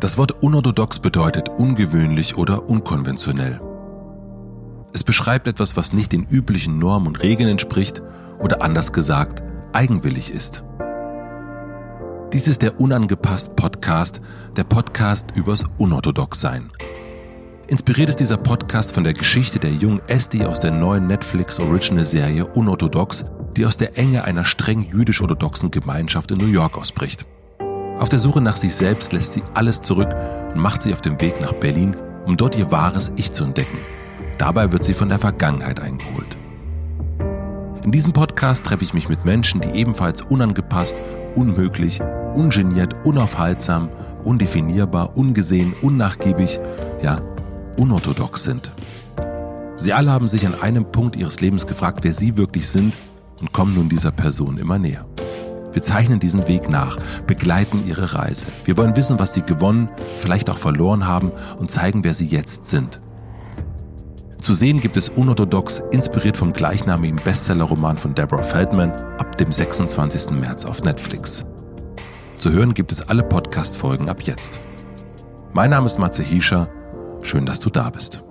Das Wort unorthodox bedeutet ungewöhnlich oder unkonventionell. Es beschreibt etwas, was nicht den üblichen Normen und Regeln entspricht oder anders gesagt eigenwillig ist. Dies ist der Unangepasst Podcast, der Podcast übers Unorthodoxsein. Inspiriert ist dieser Podcast von der Geschichte der jungen Esti aus der neuen Netflix Original Serie Unorthodox, die aus der Enge einer streng jüdisch-orthodoxen Gemeinschaft in New York ausbricht. Auf der Suche nach sich selbst lässt sie alles zurück und macht sich auf den Weg nach Berlin, um dort ihr wahres Ich zu entdecken. Dabei wird sie von der Vergangenheit eingeholt. In diesem Podcast treffe ich mich mit Menschen, die ebenfalls unangepasst, unmöglich, ungeniert, unaufhaltsam, undefinierbar, ungesehen, unnachgiebig, ja, unorthodox sind. Sie alle haben sich an einem Punkt ihres Lebens gefragt, wer sie wirklich sind und kommen nun dieser Person immer näher. Wir zeichnen diesen Weg nach, begleiten ihre Reise. Wir wollen wissen, was sie gewonnen, vielleicht auch verloren haben und zeigen, wer sie jetzt sind. Zu sehen gibt es Unorthodox, inspiriert vom gleichnamigen Bestsellerroman von Deborah Feldman, ab dem 26. März auf Netflix. Zu hören gibt es alle Podcast-Folgen ab jetzt. Mein Name ist Matze Hiescher. Schön, dass du da bist.